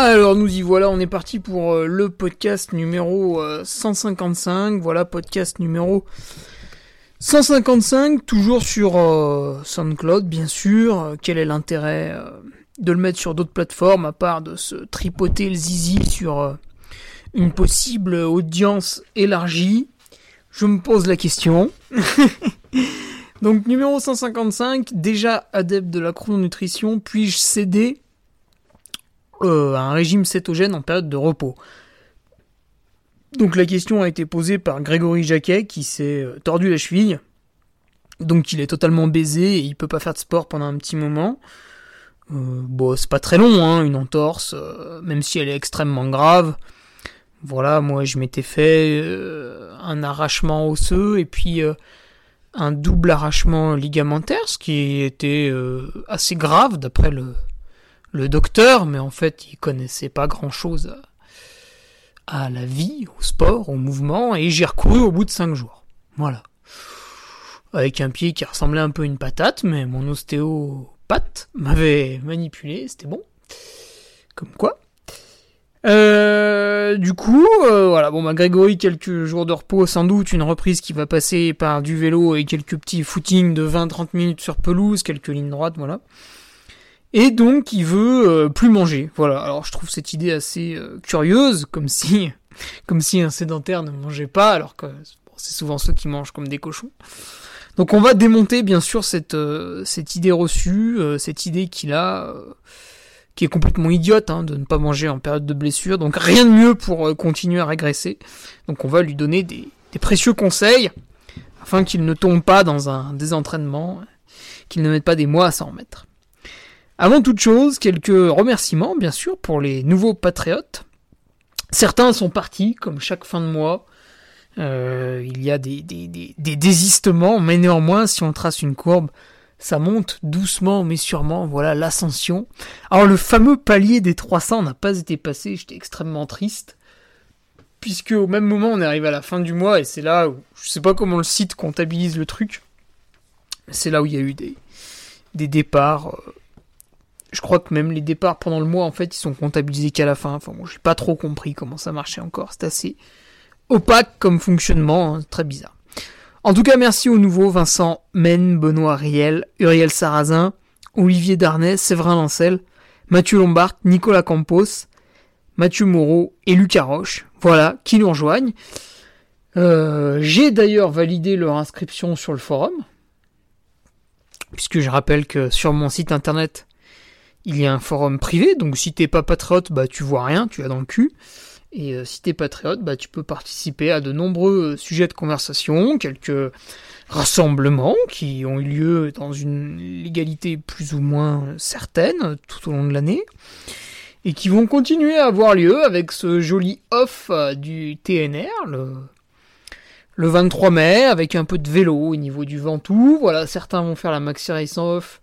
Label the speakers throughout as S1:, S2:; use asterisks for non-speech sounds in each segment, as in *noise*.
S1: Alors nous y voilà, on est parti pour euh, le podcast numéro 155. Euh, voilà, podcast numéro 155, toujours sur euh, SoundCloud bien sûr. Quel est l'intérêt de le mettre sur d'autres plateformes à part de se tripoter le zizi sur une possible audience élargie? Je me pose la question. *laughs* Donc numéro 155, déjà adepte de la chrononutrition, puis-je céder euh, un régime cétogène en période de repos. Donc la question a été posée par Grégory Jacquet qui s'est euh, tordu la cheville. Donc il est totalement baisé et il peut pas faire de sport pendant un petit moment. Euh, bon, c'est pas très long, hein, une entorse, même si elle est extrêmement grave. Voilà, moi je m'étais fait un arrachement osseux et puis un double arrachement ligamentaire, ce qui était assez grave d'après le, le docteur, mais en fait, il connaissait pas grand chose à la vie, au sport, au mouvement, et j'ai recouru au bout de cinq jours. Voilà. Avec un pied qui ressemblait un peu à une patate, mais mon ostéopathe m'avait manipulé, c'était bon. Comme quoi. Euh, du coup, euh, voilà, bon, bah, Grégory, quelques jours de repos, sans doute, une reprise qui va passer par du vélo et quelques petits footings de 20-30 minutes sur pelouse, quelques lignes droites, voilà. Et donc il veut euh, plus manger. Voilà. Alors je trouve cette idée assez euh, curieuse, comme si, *laughs* comme si un sédentaire ne mangeait pas, alors que c'est souvent ceux qui mangent comme des cochons. Donc on va démonter bien sûr cette euh, cette idée reçue, cette idée qu'il a, qui est complètement idiote, hein, de ne pas manger en période de blessure. Donc rien de mieux pour continuer à régresser. Donc on va lui donner des, des précieux conseils afin qu'il ne tombe pas dans un désentraînement, qu'il ne mette pas des mois à s'en remettre. Avant toute chose, quelques remerciements, bien sûr, pour les nouveaux patriotes. Certains sont partis, comme chaque fin de mois. Euh, il y a des, des, des, des, désistements, mais néanmoins, si on trace une courbe, ça monte doucement mais sûrement. Voilà l'ascension. Alors le fameux palier des 300 n'a pas été passé. J'étais extrêmement triste. Puisque au même moment, on est arrivé à la fin du mois et c'est là où je sais pas comment le site comptabilise le truc. C'est là où il y a eu des, des départs. Euh, je crois que même les départs pendant le mois, en fait, ils sont comptabilisés qu'à la fin. Enfin bon, j'ai pas trop compris comment ça marchait encore. C'est assez opaque comme fonctionnement, hein, très bizarre. En tout cas, merci aux nouveaux Vincent Men, Benoît Riel, Uriel Sarrazin, Olivier Darnay, Séverin Lancel, Mathieu Lombard, Nicolas Campos, Mathieu Moreau et Lucas Roche. Voilà, qui nous rejoignent. Euh, j'ai d'ailleurs validé leur inscription sur le forum, puisque je rappelle que sur mon site internet, il y a un forum privé, donc si t'es pas patriote, bah tu vois rien, tu as dans le cul. Et euh, si t'es patriote, bah tu peux participer à de nombreux euh, sujets de conversation, quelques rassemblements qui ont eu lieu dans une légalité plus ou moins certaine tout au long de l'année et qui vont continuer à avoir lieu avec ce joli off euh, du TNR le, le 23 mai avec un peu de vélo au niveau du Ventoux. Voilà, certains vont faire la Maxi Race off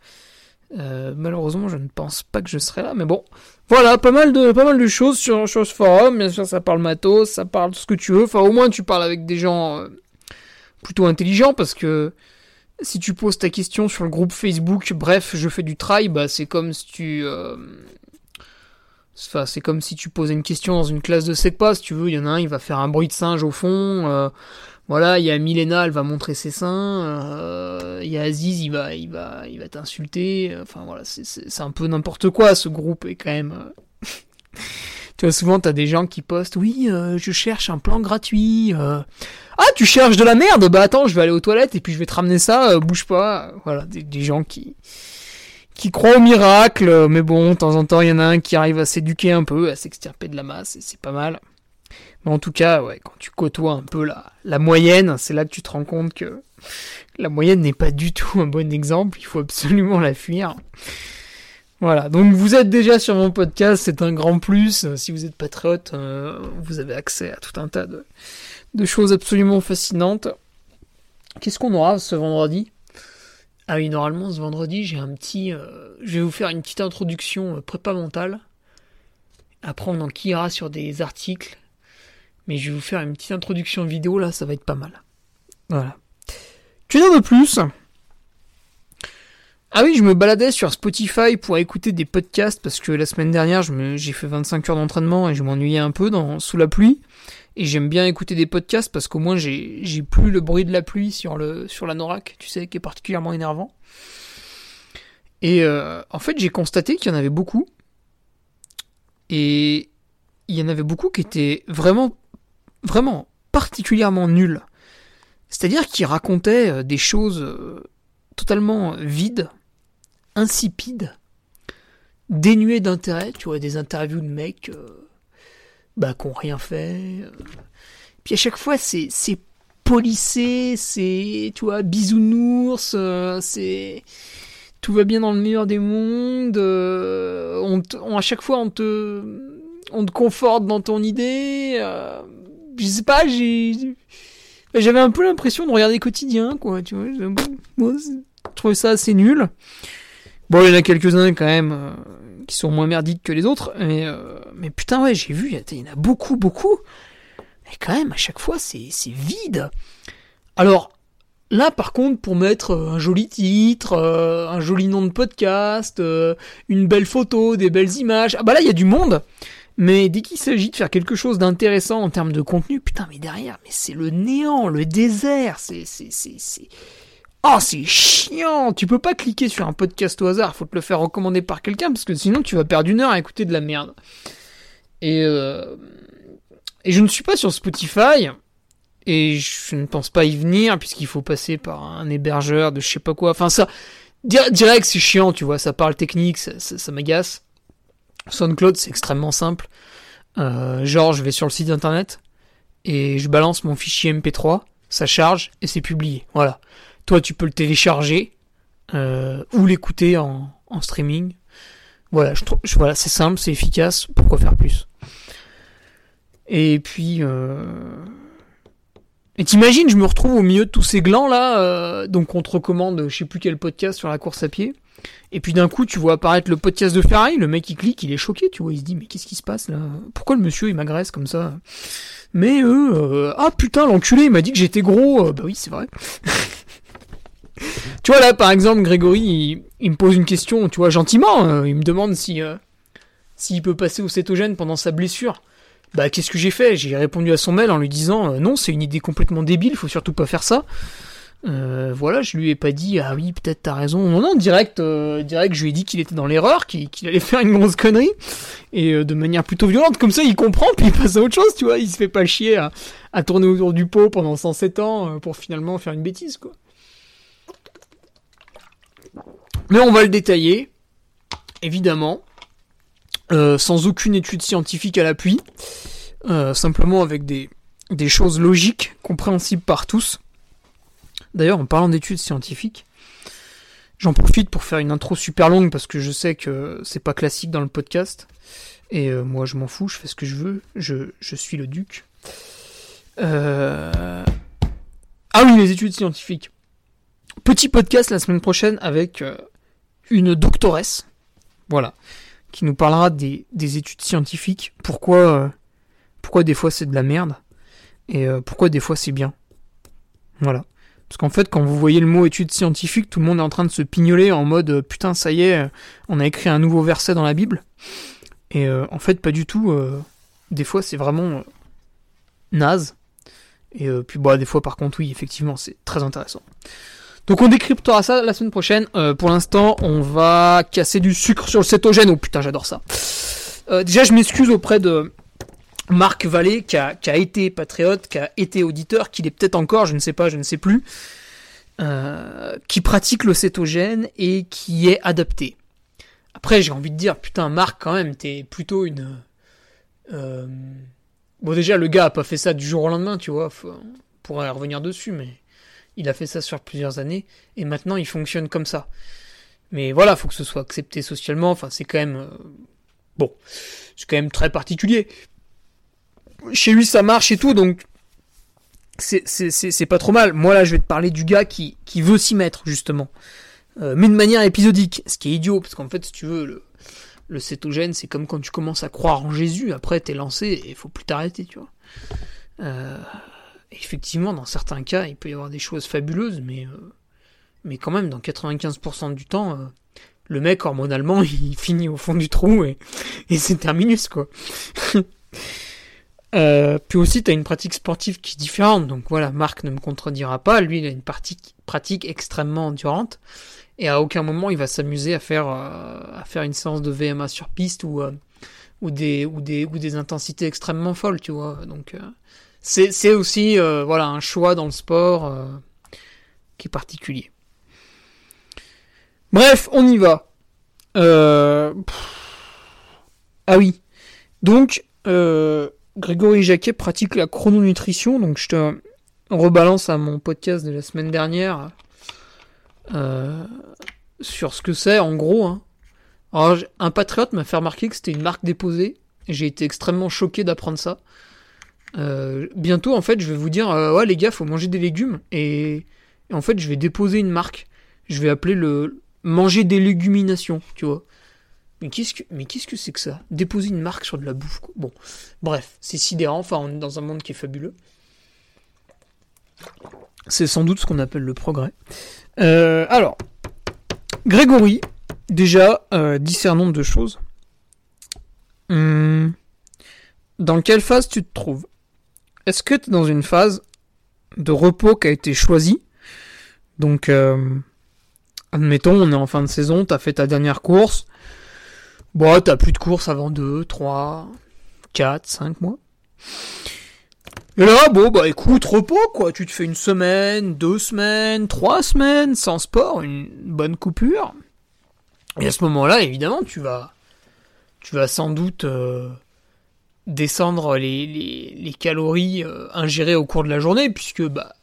S1: euh, malheureusement, je ne pense pas que je serai là, mais bon. Voilà, pas mal de, pas mal de choses sur, sur ce forum. Bien sûr, ça parle matos, ça parle de ce que tu veux. Enfin, au moins, tu parles avec des gens euh, plutôt intelligents parce que si tu poses ta question sur le groupe Facebook, bref, je fais du try, bah c'est comme si tu... Euh, c'est comme si tu posais une question dans une classe de SECPA, si tu veux, il y en a un, il va faire un bruit de singe au fond, voilà, il y a Milena, elle va montrer ses seins, euh, il y a Aziz, il va, il va, il va t'insulter, enfin voilà, c'est un peu n'importe quoi, ce groupe est quand même... *laughs* tu vois, souvent, t'as des gens qui postent, oui, je cherche un plan gratuit, ah, tu cherches de la merde Bah attends, je vais aller aux toilettes et puis je vais te ramener ça, euh, bouge pas. Voilà, des, gens qui qui croient au miracle, euh, mais bon, de temps en temps, il y en a un qui arrive à s'éduquer un peu, à s'extirper de la masse, et c'est pas mal. Mais en tout cas, ouais, quand tu côtoies un peu la, la moyenne, c'est là que tu te rends compte que la moyenne n'est pas du tout un bon exemple, il faut absolument la fuir. Voilà, donc vous êtes déjà sur mon podcast, c'est un grand plus. Si vous êtes patriote, euh, vous avez accès à tout un tas de, choses absolument fascinantes. Qu'est-ce qu'on aura ce vendredi? Ah oui, normalement ce vendredi, j'ai un petit. Euh, je vais vous faire une petite introduction euh, prépa mentale. Après, on enquillera sur des articles. Mais je vais vous faire une petite introduction vidéo là, ça va être pas mal. Voilà. Tu n'en de plus? Ah oui, je me baladais sur Spotify pour écouter des podcasts parce que la semaine dernière, j'ai fait 25 heures d'entraînement et je m'ennuyais un peu dans, sous la pluie. Et j'aime bien écouter des podcasts parce qu'au moins j'ai plus le bruit de la pluie sur, le, sur la Norac, tu sais, qui est particulièrement énervant. Et euh, en fait, j'ai constaté qu'il y en avait beaucoup. Et il y en avait beaucoup qui étaient vraiment, vraiment particulièrement nuls. C'est-à-dire qu'ils racontaient euh, des choses euh, totalement vides, insipides, dénuées d'intérêt. Tu vois, des interviews de mecs bah, qui n'ont rien fait. Puis à chaque fois, c'est, polissé, c'est, tu vois, bisounours, euh, c'est, tout va bien dans le meilleur des mondes, euh, on, à chaque fois, on te, on te conforte dans ton idée, euh, je sais pas, j'avais un peu l'impression de regarder quotidien, quoi, tu vois, je trouvais ça assez nul. Bon, il y en a quelques-uns quand même qui sont moins merdiques que les autres, mais, euh, mais putain, ouais, j'ai vu, il y en a beaucoup, beaucoup. Mais quand même, à chaque fois, c'est vide. Alors, là, par contre, pour mettre euh, un joli titre, euh, un joli nom de podcast, une belle photo, des belles images, ah bah là, il y a du monde. Mais dès qu'il s'agit de faire quelque chose d'intéressant en termes de contenu, putain, mais derrière, mais c'est le néant, le désert, c'est, c'est, c'est, c'est, Oh, c'est chiant Tu peux pas cliquer sur un podcast au hasard, faut te le faire recommander par quelqu'un, parce que sinon tu vas perdre une heure à écouter de la merde. Et, euh... et je ne suis pas sur Spotify, et je ne pense pas y venir, puisqu'il faut passer par un hébergeur de je sais pas quoi. Enfin, ça, direct, c'est chiant, tu vois, ça parle technique, ça, ça, m'agace. SoundCloud, c'est extrêmement simple. Euh, genre, je vais sur le site internet, et je balance mon fichier MP3, ça charge, et c'est publié. Voilà. Toi, tu peux le télécharger euh, ou l'écouter en, streaming. Voilà, voilà, c'est simple, c'est efficace. Pourquoi faire plus? Et puis, euh... et t'imagines, je me retrouve au milieu de tous ces glands là. Euh, donc on te recommande, je sais plus quel podcast sur la course à pied. Et puis d'un coup, tu vois apparaître le podcast de Ferrari. Le mec il clique, il est choqué, tu vois, il se dit mais qu'est-ce qui se passe là? Pourquoi le monsieur il m'agresse comme ça? Mais eux, euh, ah putain, l'enculé, il m'a dit que j'étais gros. bah oui, c'est vrai. *laughs* tu vois là, par exemple, Grégory, il, me pose une question, tu vois, gentiment. Euh, il me demande si euh, s'il peut passer au cétogène pendant sa blessure. Bah, qu'est-ce que j'ai fait? J'ai répondu à son mail en lui disant euh, non, c'est une idée complètement débile, faut surtout pas faire ça. voilà, je lui ai pas dit ah oui, peut-être t'as raison. Non, non, direct, direct, je lui ai dit qu'il était dans l'erreur, qu'il allait *laughs* faire une grosse connerie et de manière plutôt violente. Comme ça, il comprend puis il passe à autre chose, tu vois. Il se fait pas chier à, à tourner autour du pot pendant 107 ans pour finalement faire une bêtise, quoi. Mais on va le détailler, évidemment, euh, sans aucune étude scientifique à l'appui, euh, simplement avec des, des choses logiques, compréhensibles par tous. D'ailleurs, en parlant d'études scientifiques, j'en profite pour faire une intro super longue parce que je sais que c'est pas classique dans le podcast. Et euh, moi, je m'en fous, je fais ce que je veux, je, je suis le duc. Ah oui, les études scientifiques. Petit podcast la semaine prochaine avec une doctoresse, voilà, qui nous parlera des, études scientifiques, pourquoi, euh, pourquoi des fois c'est de la merde, et euh, pourquoi des fois c'est bien. Voilà. Parce qu'en fait, quand vous voyez le mot étude scientifique, tout le monde est en train de se pignoler en mode euh, putain, ça y est, on a écrit un nouveau verset dans la Bible. Et en fait, pas du tout. des fois, c'est vraiment naze. Et puis, bah, des fois, par contre, oui, effectivement, c'est très intéressant. Donc, on décryptera ça la semaine prochaine. Euh, pour l'instant, on va casser du sucre sur le cétogène. Oh putain, j'adore ça. Euh, déjà, je m'excuse auprès de Marc Vallée, qui a, qui a été patriote, qui a été auditeur, qu'il est peut-être encore, je ne sais pas, je ne sais plus, euh, qui pratique le cétogène et qui est adapté. Après, j'ai envie de dire, putain, Marc, quand même, t'es plutôt une. euh, Bon, déjà, le gars a pas fait ça du jour au lendemain, tu vois. On pourrait revenir dessus, mais il a fait ça sur plusieurs années et maintenant il fonctionne comme ça. Mais voilà, faut que ce soit accepté socialement. Enfin, c'est quand même. euh, Bon, c'est quand même très particulier. Chez lui, ça marche et tout, donc. C'est, pas trop mal. Moi, là, je vais te parler du gars qui, qui veut s'y mettre, justement. Euh, mais de manière épisodique. Ce qui est idiot, parce qu'en fait, si tu veux, le, le cétogène, c'est comme quand tu commences à croire en Jésus. Après, t'es lancé et faut plus t'arrêter, tu vois. Euh, effectivement, dans certains cas, il peut y avoir des choses fabuleuses, mais, euh, quand même, dans 95% du temps, euh, le mec, hormonalement, *laughs* il finit au fond du trou et, c'est terminus, quoi. *laughs* Euh, puis aussi, tu as une pratique sportive qui est différente. Donc voilà, Marc ne me contredira pas. Lui, il a une pratique, extrêmement endurante. Et à aucun moment, il va s'amuser à faire, une séance de VMA sur piste ou, des, ou, des, intensités extrêmement folles, tu vois. Donc c'est aussi euh, un choix dans le sport euh, qui est particulier. Bref, on y va. Euh. Ah oui. Donc, Grégory Jacquet pratique la chrononutrition, donc je te rebalance à mon podcast de la semaine dernière sur ce que c'est en gros. Hein. Alors, un patriote m'a fait remarquer que c'était une marque déposée. J'ai été extrêmement choqué d'apprendre ça. Euh, bientôt, en fait, je vais vous dire, euh, ouais les gars, faut manger des légumes. Et, en fait, je vais déposer une marque. Je vais appeler le manger des léguminations, tu vois. Mais qu'est-ce que, c'est que ça? Déposer une marque sur de la bouffe. Bon, bref, c'est sidérant. Enfin, on est dans un monde qui est fabuleux. C'est sans doute ce qu'on appelle le progrès. Euh, alors, Grégory, déjà, euh, discernons deux choses. Hum, dans quelle phase tu te trouves? Est-ce que tu es dans une phase de repos qui a été choisie? Donc, euh, admettons, on est en fin de saison, tu as fait ta dernière course. Bon, t'as plus de courses avant 2, 3, 4, 5 mois. Et là, bon, bah écoute, repos, quoi. Tu te fais une semaine, deux semaines, trois semaines sans sport, une bonne coupure. Et à ce moment-là, évidemment, tu vas, tu vas sans doute euh, descendre les, calories euh, ingérées au cours de la journée, puisque, bah,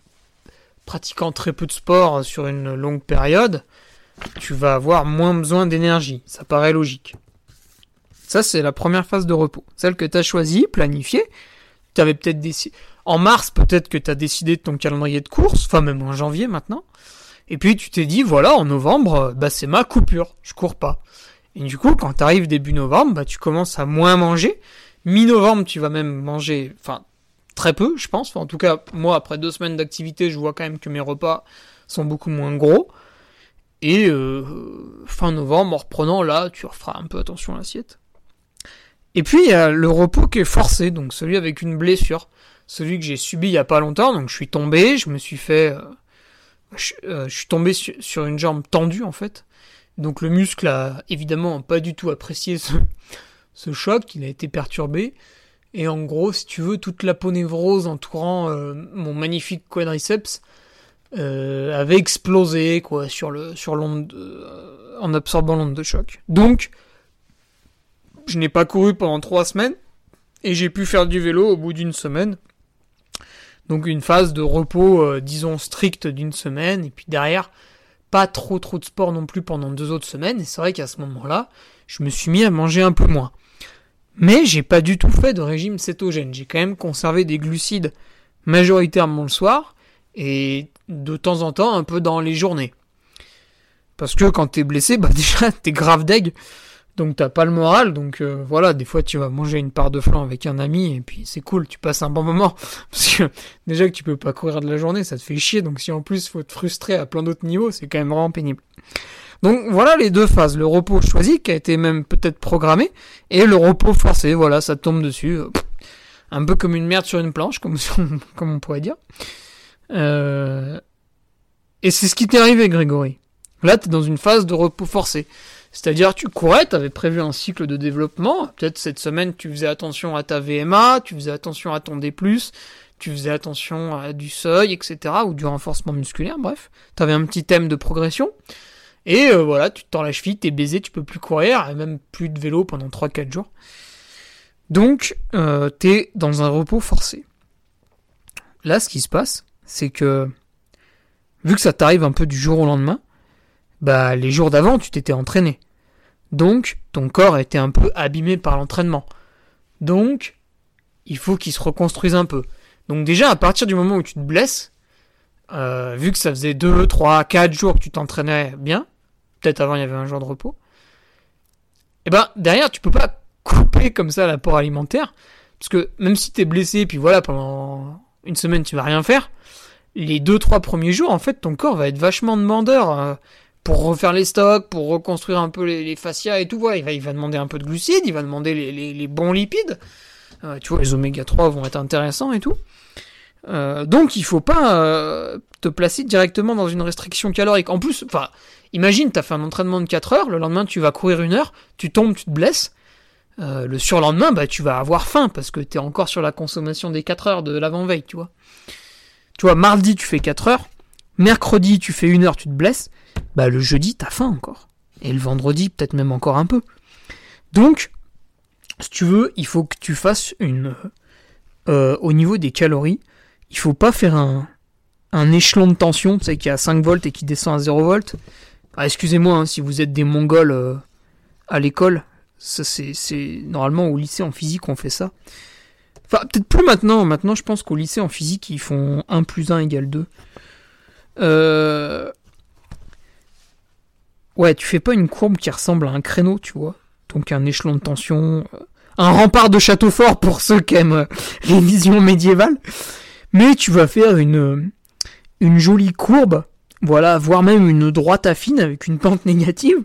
S1: pratiquant très peu de sport sur une longue période, tu vas avoir moins besoin d'énergie. Ça paraît logique. Ça, c'est la première phase de repos. Celle que tu as choisie, planifiée. Tu avais peut-être décidé. En mars, peut-être que tu as décidé de ton calendrier de course, enfin même en janvier maintenant. Et puis tu t'es dit, voilà, en novembre, euh, bah, c'est ma coupure, je cours pas. Et du coup, quand tu arrives début novembre, bah, tu commences à moins manger. Mi-novembre, tu vas même manger, enfin, très peu, je pense. En tout cas, moi, après deux semaines d'activité, je vois quand même que mes repas sont beaucoup moins gros. Et euh, fin novembre, en reprenant, là, tu referas un peu attention à l'assiette. Et puis, il y a le repos qui est forcé, donc celui avec une blessure. Celui que j'ai subi il y a pas longtemps, donc je suis tombé, je me suis fait... euh, je, euh, suis tombé su- sur une jambe tendue, en fait. Donc le muscle a évidemment pas du tout apprécié ce, ce choc, il a été perturbé. Et en gros, si tu veux, toute l'aponévrose entourant euh, mon magnifique quadriceps euh, avait explosé quoi sur le sur l'onde de- euh, en absorbant l'onde de choc. Donc je n'ai pas couru pendant trois semaines et j'ai pu faire du vélo au bout d'une semaine. Donc une phase de repos, disons strict d'une semaine et puis derrière pas trop trop de sport non plus pendant deux autres semaines. Et c'est vrai qu'à ce moment-là, je me suis mis à manger un peu moins. Mais j'ai pas du tout fait de régime cétogène. J'ai quand même conservé des glucides majoritairement le soir et de temps en temps un peu dans les journées. Parce que quand t'es blessé, bah *laughs* déjà t'es grave deg. Donc t'as pas le moral, donc euh, voilà, des fois tu vas manger une part de flan avec un ami et puis c'est cool, tu passes un bon moment. *laughs* Parce que déjà que tu peux pas courir de la journée, ça te fait chier, donc si en plus faut te frustrer à plein d'autres niveaux, c'est quand même vraiment pénible. Donc voilà les deux phases, le repos choisi qui a été même peut-être programmé, et le repos forcé, voilà, ça tombe dessus. Un peu comme une merde sur une planche, *laughs* comme, on pourrait dire. Euh... Et c'est ce qui t'est arrivé, Grégory. Là, t'es dans une phase de repos forcé. C'est-à-dire, tu courais, tu avais prévu un cycle de développement. Peut-être cette semaine, tu faisais attention à ta VMA, tu faisais attention à ton D+, tu faisais attention à du seuil, etc., ou du renforcement musculaire, bref. Tu avais un petit thème de progression. Et euh, voilà, tu te tends la cheville, t'es baisé, tu peux plus courir, et même plus de vélo pendant 3-4 jours. Donc, euh, t'es dans un repos forcé. Là, ce qui se passe, c'est que, vu que ça t'arrive un peu du jour au lendemain, bah les jours d'avant tu t'étais entraîné. Donc ton corps était un peu abîmé par l'entraînement. Donc il faut qu'il se reconstruise un peu. Donc déjà à partir du moment où tu te blesses, euh, vu que ça faisait 2, 3, 4 jours que tu t'entraînais bien, peut-être avant il y avait un jour de repos, et eh ben derrière tu peux pas couper comme ça l'apport alimentaire, parce que même si t'es blessé, puis voilà pendant une semaine tu vas rien faire, les 2-3 premiers jours en fait ton corps va être vachement demandeur. Euh, pour refaire les stocks, pour reconstruire un peu les, fascias et tout, voilà, il va, il va demander un peu de glucides, il va demander les, bons lipides. Euh, tu vois, les oméga 3 vont être intéressants et tout. Euh, donc il faut pas te placer directement dans une restriction calorique. En plus, enfin, imagine, t'as fait un entraînement de 4 heures, le lendemain tu vas courir une heure, tu tombes, tu te blesses. le surlendemain, bah, tu vas avoir faim parce que t'es encore sur la consommation des 4 heures de l'avant-veille, tu vois. Tu vois, mardi tu fais 4 heures, mercredi tu fais une heure, tu te blesses bah le jeudi t'as faim encore. Et le vendredi peut-être même encore un peu. Donc, si tu veux, il faut que tu fasses une... Euh, au niveau des calories, il faut pas faire un, un échelon de tension, tu sais, qui est à 5 volts et qui descend à 0 volts. Ah, excusez-moi hein, si vous êtes des mongols euh, à l'école. C'est, normalement au lycée en physique on fait ça. Enfin, peut-être plus maintenant. Maintenant, je pense qu'au lycée en physique, ils font 1 plus 1 égale 2. Euh, Ouais, tu fais pas une courbe qui ressemble à un créneau, tu vois. Donc un échelon de tension, euh, un rempart de château fort pour ceux qui aiment euh, *laughs* les visions médiévales. Mais tu vas faire une, une jolie courbe, voilà, voire même une droite affine avec une pente négative.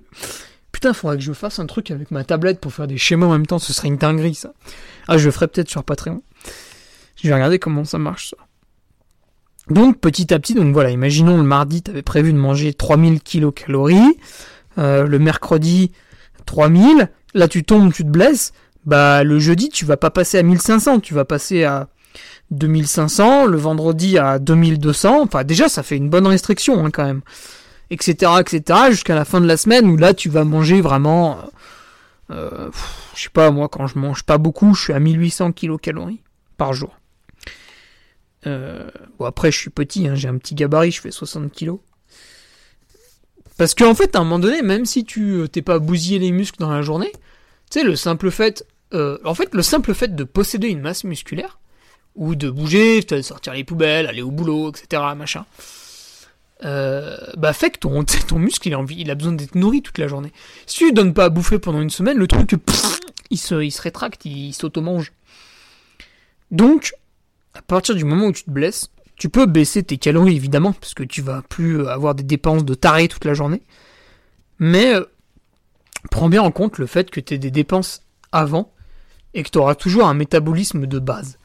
S1: Putain, faudrait que je fasse un truc avec ma tablette pour faire des schémas en même temps, ce serait une dinguerie ça. Ah, je le ferai peut-être sur Patreon. Je vais regarder comment ça marche ça. Donc petit à petit, donc voilà, imaginons le mardi, tu avais prévu de manger 3000 kilocalories, euh, le mercredi 3000, là tu tombes, tu te blesses, bah le jeudi tu vas pas passer à 1500, tu vas passer à 2500, le vendredi à 2200, enfin déjà ça fait une bonne restriction hein, quand même, etc. etc. jusqu'à la fin de la semaine où là tu vas manger vraiment, euh, je sais pas moi quand je mange pas beaucoup, je suis à 1800 kilocalories par jour. Euh, bon, après, je suis petit, hein, j'ai un petit gabarit, je fais 60 kilos. Parce qu'en en fait, à un moment donné, même si tu euh, t'es pas bousillé les muscles dans la journée, tu sais, le simple fait, euh, en fait, le simple fait de posséder une masse musculaire, ou de bouger, de sortir les poubelles, aller au boulot, etc., machin, bah fait que ton, *laughs* ton muscle, il a, envie, besoin d'être nourri toute la journée. Si tu lui donnes pas à bouffer pendant une semaine, le truc, il, se, il se rétracte, il, s'auto-mange. Donc, à partir du moment où tu te blesses, tu peux baisser tes calories évidemment, parce que tu vas plus avoir des dépenses de taré toute la journée. Mais euh, prends bien en compte le fait que tu aies des dépenses avant et que tu auras toujours un métabolisme de base.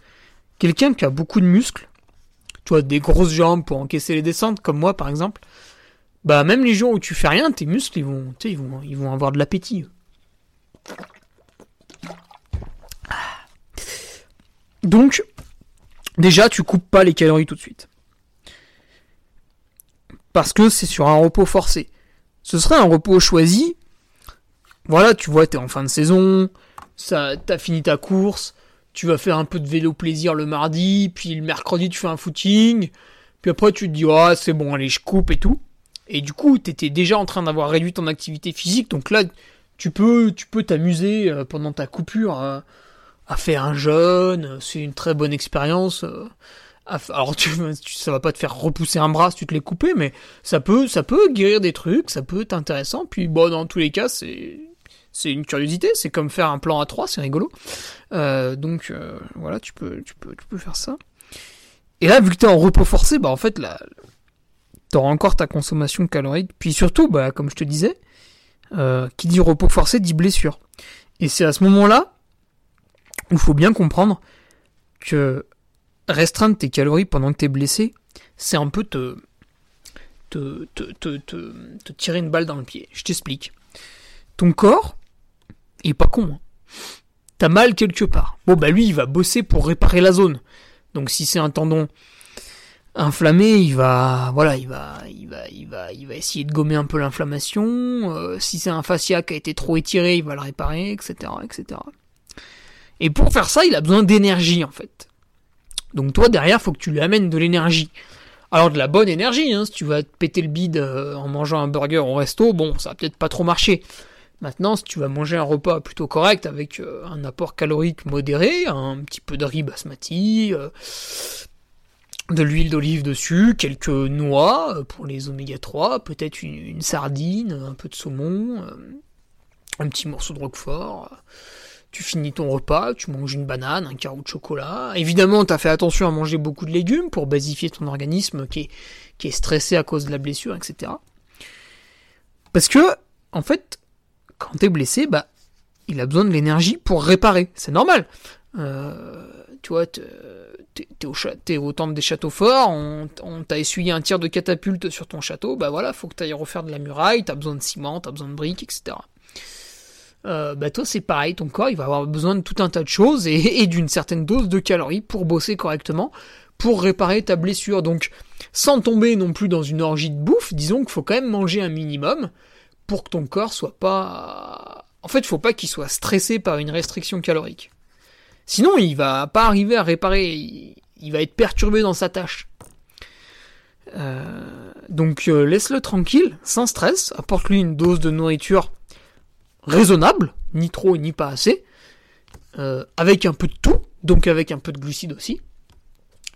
S1: Quelqu'un qui a beaucoup de muscles, tu as des grosses jambes pour encaisser les descentes, comme moi par exemple, bah même les jours où tu fais rien, tes muscles ils vont, ils vont, ils vont avoir de l'appétit. Donc, Déjà, tu coupes pas les calories tout de suite. Parce que c'est sur un repos forcé. Ce serait un repos choisi. Voilà, tu vois, t'es en fin de saison, ça, t'as fini ta course, tu vas faire un peu de vélo plaisir le mardi, puis le mercredi tu fais un footing, puis après tu te dis, ah, c'est bon, allez, je coupe et tout. Et du coup, t'étais déjà en train d'avoir réduit ton activité physique, donc là, tu peux, tu peux t'amuser euh, pendant ta coupure. Hein à faire un jeûne, c'est une très bonne expérience. Euh, alors *laughs* tu, ça va pas te faire repousser un bras si tu te l'es coupé, mais ça peut, ça peut guérir des trucs, ça peut être intéressant. Puis bon, dans tous les cas, c'est, c'est une curiosité, c'est comme faire un plan à 3, c'est rigolo. Euh, donc euh, voilà, tu peux, tu, peux, tu peux faire ça. Et là, vu que tu es en repos forcé, bah en fait, là, tu auras encore ta consommation calorique. Puis surtout, bah, comme je te disais, euh, qui dit repos forcé dit blessure. Et c'est à ce moment-là où il faut bien comprendre que restreindre tes calories pendant que tu es blessé, c'est un peu te, te, te, te, tirer une balle dans le pied. Je t'explique. Ton corps, il est pas con. Hein. T'as mal quelque part. Bon, bah lui, il va bosser pour réparer la zone. Donc si c'est un tendon inflammé, il va, voilà, il va, il va, il va, il va essayer de gommer un peu l'inflammation. Euh, si c'est un fascia qui a été trop étiré, il va le réparer, etc., etc. Et pour faire ça, il a besoin d'énergie en fait. Donc toi derrière, faut que tu lui amènes de l'énergie. Alors de la bonne énergie, hein, si tu vas te péter le bide euh, en mangeant un burger au resto, bon, ça va peut-être pas trop marcher. Maintenant, si tu vas manger un repas plutôt correct avec euh, un apport calorique modéré, un petit peu de riz basmati, de l'huile d'olive dessus, quelques noix euh, pour les oméga 3, peut-être une, sardine, un peu de saumon, euh, un petit morceau de roquefort. Tu finis ton repas, tu manges une banane, un carreau de chocolat. Évidemment, tu as fait attention à manger beaucoup de légumes pour basifier ton organisme qui est, qui est stressé à cause de la blessure, etc. Parce que, en fait, quand tu es blessé, bah, il a besoin de l'énergie pour réparer. C'est normal. Euh, tu vois, t'es au, au temple des châteaux forts, on, t'a essuyé un tir de catapulte sur ton château, bah voilà, faut que t'ailles refaire de la muraille, t'as besoin de ciment, t'as besoin de briques, etc. Euh, bah toi c'est pareil, ton corps il va avoir besoin de tout un tas de choses et, d'une certaine dose de calories pour bosser correctement, pour réparer ta blessure. Donc sans tomber non plus dans une orgie de bouffe, disons qu'il faut quand même manger un minimum pour que ton corps soit pas... En fait, il faut pas qu'il soit stressé par une restriction calorique. Sinon, il va pas arriver à réparer, il, va être perturbé dans sa tâche. Euh, donc euh, laisse-le tranquille, sans stress, apporte-lui une dose de nourriture raisonnable, ni trop ni pas assez, euh, avec un peu de tout, donc avec un peu de glucides aussi,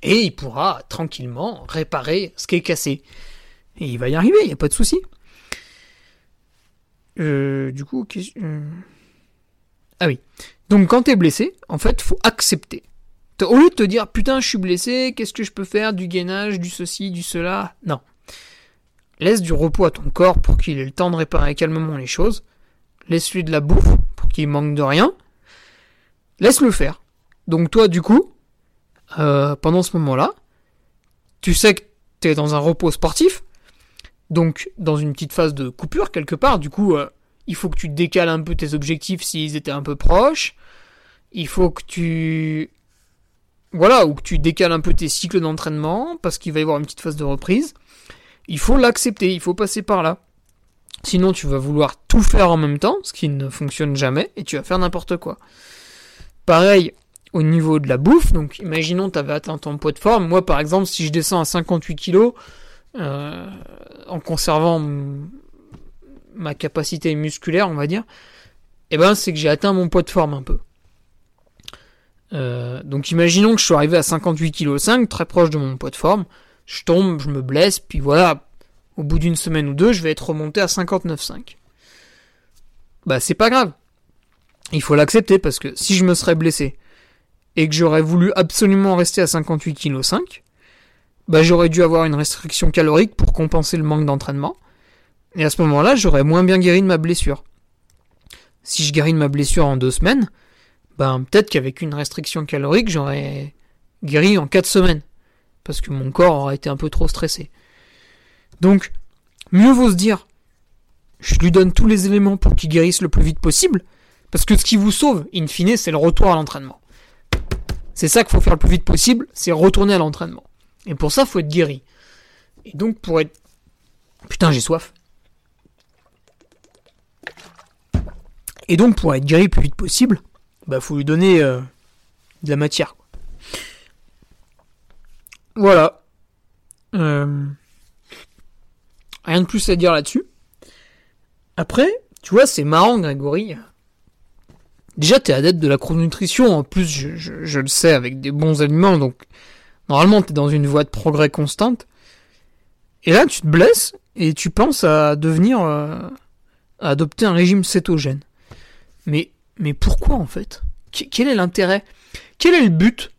S1: et il pourra tranquillement réparer ce qui est cassé. Et il va y arriver, il n'y a pas de souci. Du coup, ah oui. Donc quand t'es blessé, en fait, faut accepter. Au lieu de te dire putain je suis blessé, qu'est-ce que je peux faire, du gainage, du ceci, du cela, non. Laisse du repos à ton corps pour qu'il ait le temps de réparer calmement les choses. Laisse-lui de la bouffe pour qu'il manque de rien. Laisse-le faire. Donc toi du coup, euh, pendant ce moment-là, tu sais que t'es dans un repos sportif, donc dans une petite phase de coupure quelque part, du coup euh, il faut que tu décales un peu tes objectifs s'ils étaient un peu proches. Il faut que tu voilà, ou que tu décales un peu tes cycles d'entraînement parce qu'il va y avoir une petite phase de reprise. Il faut l'accepter, il faut passer par là. Sinon, tu vas vouloir tout faire en même temps, ce qui ne fonctionne jamais, et tu vas faire n'importe quoi. Pareil au niveau de la bouffe, donc imaginons tu avais atteint ton poids de forme. Moi, par exemple, si je descends à 58 kg, euh, en conservant ma capacité musculaire, on va dire, eh ben c'est que j'ai atteint mon poids de forme un peu. Euh, donc imaginons que je suis arrivé à 58 kg, très proche de mon poids de forme, je tombe, je me blesse, puis voilà, au bout d'une semaine ou deux, je vais être remonté à 59,5. Bah c'est pas grave. Il faut l'accepter parce que si je me serais blessé et que j'aurais voulu absolument rester à 58 kg, bah j'aurais dû avoir une restriction calorique pour compenser le manque d'entraînement. Et à ce moment-là, j'aurais moins bien guéri de ma blessure. Si je guéris de ma blessure en deux semaines, ben peut-être qu'avec une restriction calorique, j'aurais guéri en quatre semaines. Parce que mon corps aurait été un peu trop stressé. Donc, mieux vaut se dire, je lui donne tous les éléments pour qu'il guérisse le plus vite possible, parce que ce qui vous sauve, in fine, c'est le retour à l'entraînement. C'est ça qu'il faut faire le plus vite possible, c'est retourner à l'entraînement. Et pour ça, faut être guéri. Et donc, pour être... Putain, j'ai soif. Et donc, pour être guéri le plus vite possible, bah, faut lui donner euh, de la matière. Voilà. Euh, rien de plus à dire là-dessus. Après, tu vois, c'est marrant, Grégory. Déjà, t'es adepte de la chrononutrition. En plus, je, le sais, avec des bons aliments. Donc, normalement, t'es dans une voie de progrès constante. Et là, tu te blesses et tu penses à devenir, euh, à adopter un régime cétogène. Mais, mais pourquoi en fait? Quel est l'intérêt? Quel est le but?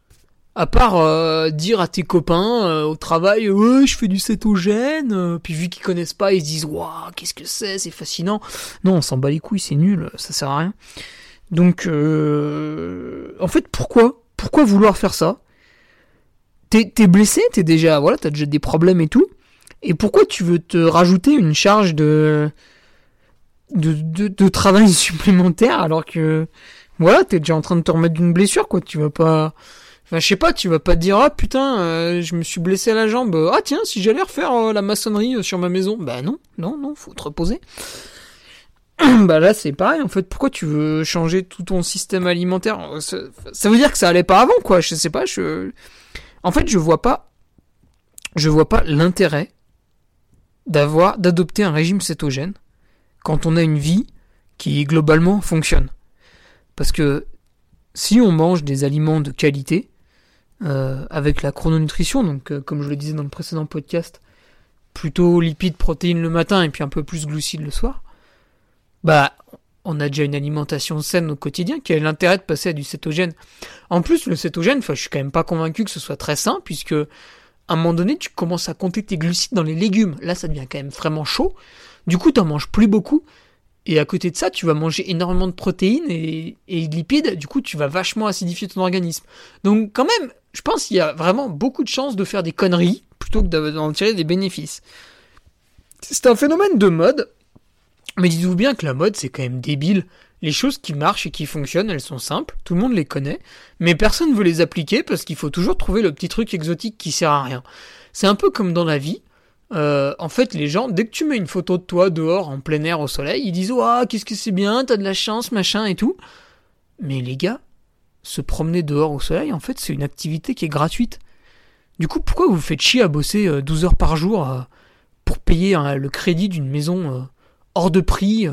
S1: À part euh, dire à tes copains euh, au travail, ouais, je fais du cétogène, puis vu qu'ils connaissent pas, ils se disent, waouh, qu'est-ce que c'est, c'est fascinant. Non, on s'en bat les couilles, c'est nul, ça sert à rien. Donc, en fait, pourquoi Pourquoi vouloir faire ça? T'es es blessé, t'es déjà, voilà, t'as déjà des problèmes et tout. Et pourquoi tu veux te rajouter une charge de de, de, de travail *laughs* supplémentaire alors que voilà, t'es déjà en train de te remettre d'une blessure, quoi. Tu vas pas Enfin, je sais pas, tu vas pas te dire ah putain, euh, je me suis blessé à la jambe. Ah tiens, si j'allais refaire euh, la maçonnerie euh, sur ma maison, bah non, non, non, faut te reposer. *clears throat* bah là c'est pareil en fait. Pourquoi tu veux changer tout ton système alimentaire? Ça, veut dire que ça allait pas avant quoi. Je sais pas. Je... En fait, je vois pas, vois pas l'intérêt d'avoir d'adopter un régime cétogène quand on a une vie qui globalement fonctionne. Parce que si on mange des aliments de qualité, euh, avec la chrononutrition, donc euh, comme je le disais dans le précédent podcast, plutôt lipides, protéines le matin et puis un peu plus glucides le soir, bah on a déjà une alimentation saine au quotidien qui a l'intérêt de passer à du cétogène. En plus, le cétogène, je suis quand même pas convaincu que ce soit très sain, puisque à un moment donné, tu commences à compter tes glucides dans les légumes. Là, ça devient quand même vraiment chaud. Du coup, tu n'en manges plus beaucoup. Et à côté de ça, tu vas manger énormément de protéines et de lipides. Du coup, tu vas vachement acidifier ton organisme. Donc, quand même, je pense qu'il y a vraiment beaucoup de chances de faire des conneries plutôt que d'en tirer des bénéfices. C'est un phénomène de mode, mais dites-vous bien que la mode c'est quand même débile. Les choses qui marchent et qui fonctionnent, elles sont simples, tout le monde les connaît, mais personne ne veut les appliquer parce qu'il faut toujours trouver le petit truc exotique qui sert à rien. C'est un peu comme dans la vie. Euh, en fait, les gens, dès que tu mets une photo de toi dehors en plein air au soleil, ils disent Ah, qu'est-ce que c'est bien, t'as de la chance, machin et tout. Mais les gars, se promener dehors au soleil, en fait, c'est une activité qui est gratuite. Du coup, pourquoi vous faites chier à bosser 12 euh, heures par jour euh, pour payer hein, le crédit d'une maison hors de prix,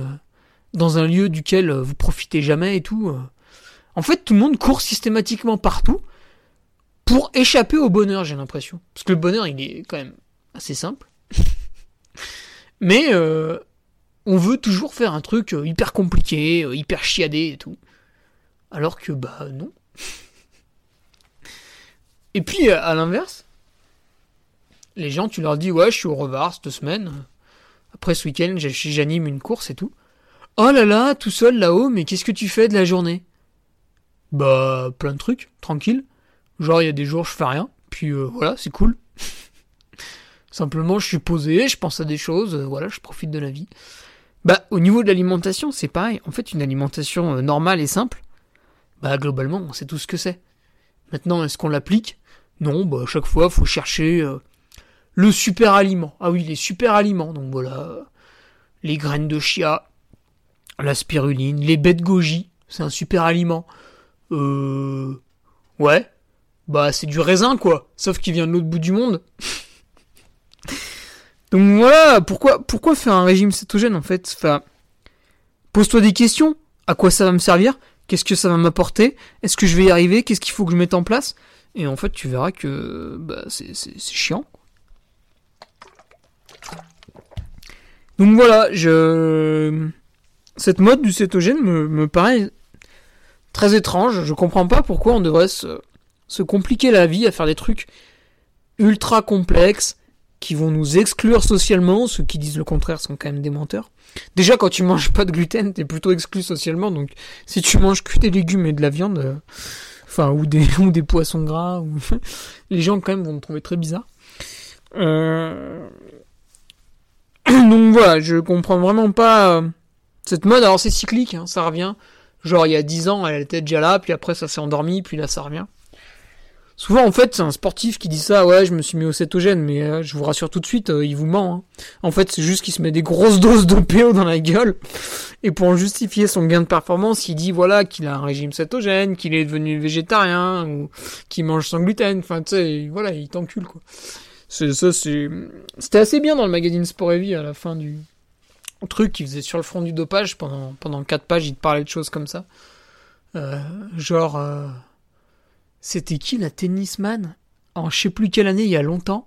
S1: dans un lieu duquel vous profitez jamais et tout En fait, tout le monde court systématiquement partout pour échapper au bonheur, j'ai l'impression. Parce que le bonheur, il est quand même assez simple. *laughs* Mais on veut toujours faire un truc hyper compliqué, hyper chiadé et tout. Alors que, bah non. *laughs* Et puis, à l'inverse, les gens, tu leur dis, ouais, je suis au revoir cette semaine. Après ce week-end, j'anime une course et tout. Oh là là, tout seul là-haut, mais qu'est-ce que tu fais de la journée? Bah, plein de trucs, tranquille. Genre, il y a des jours, je fais rien. Puis euh, voilà, c'est cool. *laughs* Simplement, je suis posé, je pense à des choses, euh, voilà, je profite de la vie. Bah, au niveau de l'alimentation, c'est pareil. En fait, une alimentation euh, normale et simple, bah globalement, on sait tout ce que c'est. Maintenant, est-ce qu'on l'applique? Non, bah à chaque fois, faut chercher le super aliment. Ah oui, les super aliments. Donc voilà, les graines de chia, la spiruline, les de goji, c'est un super aliment. Euh, ouais, bah c'est du raisin quoi, sauf qu'il vient de l'autre bout du monde. *laughs* Donc voilà, pourquoi, pourquoi faire un régime cétogène en fait? Enfin, Pose-toi des questions. À quoi ça va me servir? Qu'est-ce que ça va m'apporter? Est-ce que je vais y arriver? Qu'est-ce qu'il faut que je mette en place? Et en fait, tu verras que bah, c'est chiant. Donc voilà, je... cette mode du cétogène me, me, paraît très étrange. Je comprends pas pourquoi on devrait se, compliquer la vie à faire des trucs ultra complexes qui vont nous exclure socialement. Ceux qui disent le contraire sont quand même des menteurs. Déjà, quand tu manges pas de gluten, t'es plutôt exclu socialement. Donc, si tu manges que des légumes et de la viande, euh, enfin, ou des, *laughs* ou des poissons gras, *laughs* les gens quand même vont te trouver très bizarre. Euh... *clears throat* Donc voilà, je comprends vraiment pas euh, cette mode. Alors c'est cyclique, hein, ça revient. Genre il y a 10 ans, elle était déjà là, puis après ça s'est endormi, puis là ça revient. Souvent, en fait, c'est un sportif qui dit ça, ouais, je me suis mis au cétogène, mais euh, je vous rassure tout de suite, euh, il vous ment. Hein. En fait, c'est juste qu'il se met des grosses doses d'OPO dans la gueule, et pour justifier son gain de performance, il dit, voilà, qu'il a un régime cétogène, qu'il est devenu végétarien, ou qu'il mange sans gluten, enfin, tu sais, voilà, il t'encule, quoi. C'est ça. C'était assez bien dans le magazine Sport et à la fin du truc, qu'il faisait sur le front du dopage, pendant, pendant 4 pages, il te parlait de choses comme ça. Euh, genre... C'était qui la tennisman En je sais plus quelle année, il y a longtemps,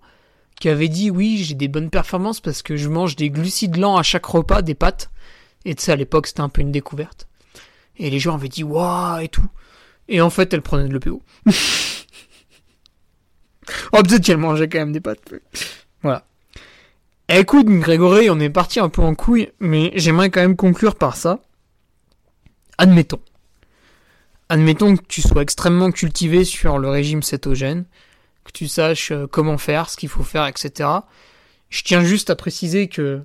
S1: qui avait dit oui, j'ai des bonnes performances parce que je mange des glucides lents à chaque repas, des pâtes. Et sais, à l'époque, c'était un peu une découverte. Et les gens avaient dit waouh et tout. Et en fait, elle prenait de l'EPO. *laughs* oh, peut-être qu'elle mangeait quand même des pâtes. Voilà. Écoute, Grégory, on est parti un peu en couille, mais j'aimerais quand même conclure par ça. Admettons. Admettons que tu sois extrêmement cultivé sur le régime cétogène, que tu saches euh, comment faire, ce qu'il faut faire, etc. Je tiens juste à préciser que,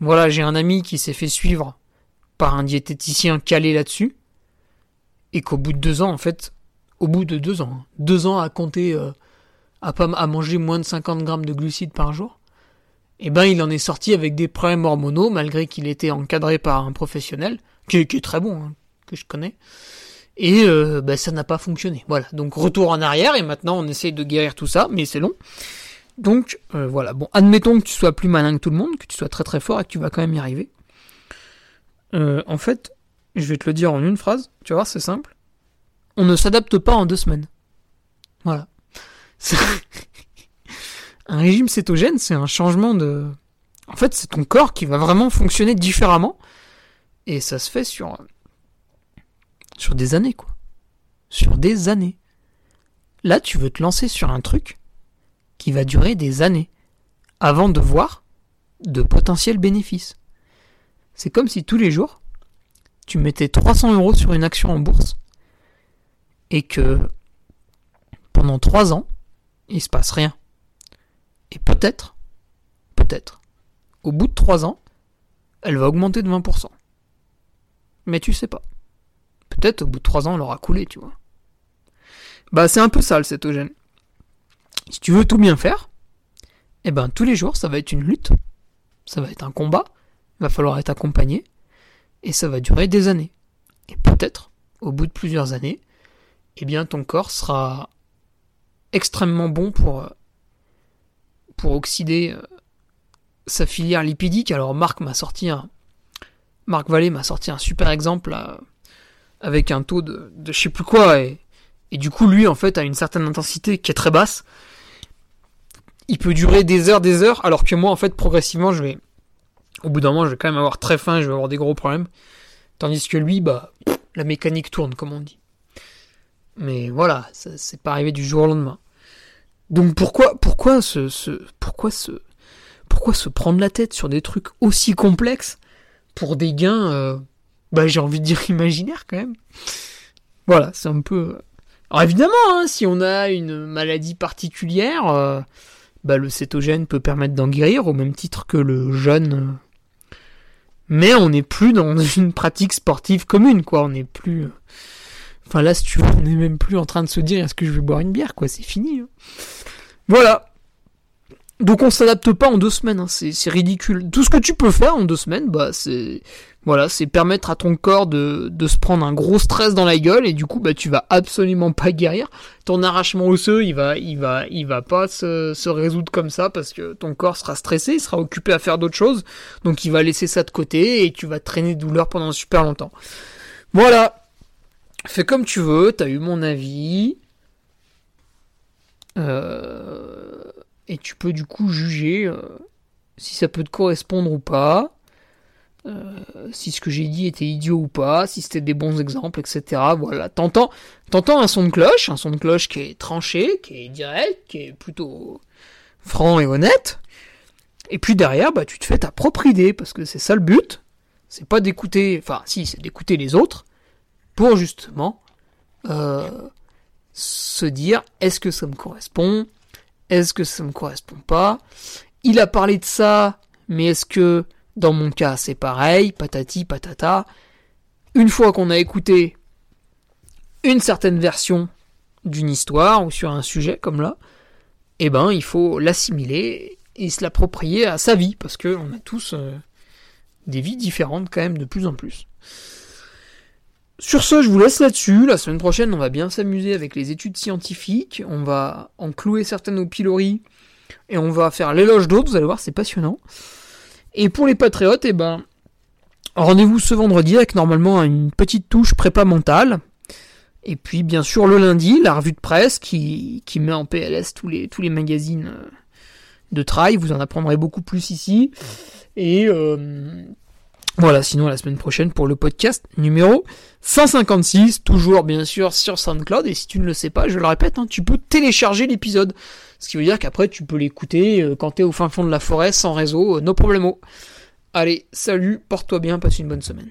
S1: voilà, j'ai un ami qui s'est fait suivre par un diététicien calé là-dessus, et qu'au bout de deux ans, en fait, au bout de deux ans, hein, deux ans à compter, euh, à pas manger moins de 50 grammes de glucides par jour, eh ben il en est sorti avec des problèmes hormonaux, malgré qu'il était encadré par un professionnel, qui, est très bon, hein, que je connais. Et euh, ben, ça n'a pas fonctionné. Voilà. Donc retour en arrière, et maintenant on essaye de guérir tout ça, mais c'est long. Donc euh, voilà. Bon, admettons que tu sois plus malin que tout le monde, que tu sois très très fort et que tu vas quand même y arriver. Euh, en fait, je vais te le dire en une phrase, tu vas voir, c'est simple. On ne s'adapte pas en deux semaines. Voilà. *laughs* un régime cétogène, c'est un changement de... En fait, c'est ton corps qui va vraiment fonctionner différemment. Et ça se fait sur... Sur des années, quoi. Sur des années. Là, tu veux te lancer sur un truc qui va durer des années avant de voir de potentiels bénéfices. C'est comme si tous les jours, tu mettais 300 euros sur une action en bourse et que pendant 3 ans, il se passe rien. Et peut-être, peut-être, au bout de 3 ans, elle va augmenter de 20%. Mais tu sais pas. Peut-être au bout de 3 ans, elle aura coulé, tu vois. Bah c'est un peu ça le cétogène. Si tu veux tout bien faire, eh ben tous les jours, ça va être une lutte. Ça va être un combat. Il va falloir être accompagné. Et ça va durer des années. Et peut-être, au bout de plusieurs années, eh bien ton corps sera extrêmement bon pour euh, pour oxyder euh, sa filière lipidique. Alors Marc m'a sorti un Marc Vallée m'a sorti un super exemple avec un taux de, de je sais plus quoi et, et du coup lui en fait a une certaine intensité qui est très basse. Il peut durer des heures, des heures, alors que moi en fait progressivement je vais au bout d'un moment je vais quand même avoir très faim, je vais avoir des gros problèmes. Tandis que lui, bah, la mécanique tourne, comme on dit. Mais voilà, c'est pas arrivé du jour au lendemain. Donc pourquoi, pourquoi se, pourquoi pourquoi se prendre la tête sur des trucs aussi complexes pour des gains, euh, bah j'ai envie de dire *laughs* imaginaires quand même. Voilà, c'est un peu. Alors évidemment, hein, si on a une maladie particulière, euh, bah le cétogène peut permettre d'en guérir au même titre que le jeûne. Mais on n'est plus dans *laughs* une pratique sportive commune, quoi. On n'est plus. Enfin là, si tu on n'est même plus en train de se dire est-ce que je vais boire une bière, quoi? C'est fini. Hein. Voilà. Donc on s'adapte pas en deux semaines, hein. c'est ridicule. Tout ce que tu peux faire en deux semaines, bah c'est voilà, c'est permettre à ton corps de, de, se prendre un gros stress dans la gueule et du coup bah tu vas absolument pas guérir. Ton arrachement osseux, il va il va il va pas se, se résoudre comme ça parce que ton corps sera stressé, il sera occupé à faire d'autres choses, donc il va laisser ça de côté et tu vas traîner de douleur pendant super longtemps. Voilà. Fais comme tu veux, t'as eu mon avis. Euh, et tu peux du coup juger euh, si ça peut te correspondre ou pas, euh, si ce que j'ai dit était idiot ou pas, si c'était des bons exemples, etc. Voilà, t'entends, t'entends un son de cloche, un son de cloche qui est tranché, qui est direct, qui est plutôt franc et honnête. Et puis derrière, bah, tu te fais ta propre idée, parce que c'est ça le but. C'est pas d'écouter, enfin si, c'est d'écouter les autres, pour justement euh, se dire est-ce que ça me correspond? Est-ce que ça me correspond pas? Il a parlé de ça, mais est-ce que dans mon cas c'est pareil? Patati patata. Une fois qu'on a écouté une certaine version d'une histoire ou sur un sujet comme là, eh ben il faut l'assimiler et se l'approprier à sa vie parce que on a tous euh, des vies différentes quand même de plus en plus. Sur ce, je vous laisse là-dessus. La semaine prochaine, on va bien s'amuser avec les études scientifiques. On va en clouer certaines au pilori. Et on va faire l'éloge d'autres. Vous allez voir, c'est passionnant. Et pour les patriotes, eh ben, rendez-vous ce vendredi avec normalement une petite touche prépa mentale. Et puis, bien sûr, le lundi, la revue de presse qui, met en PLS tous les, tous les magazines euh, de trail. Vous en apprendrez beaucoup plus ici. Et, euh, Voilà, sinon la semaine prochaine pour le podcast numéro 156, toujours bien sûr sur SoundCloud, et si tu ne le sais pas, je le répète, hein, tu peux télécharger l'épisode, ce qui veut dire qu'après tu peux l'écouter euh, quand t'es au fin fond de la forêt, sans réseau, euh, no problemo. Allez, salut, porte-toi bien, passe une bonne semaine.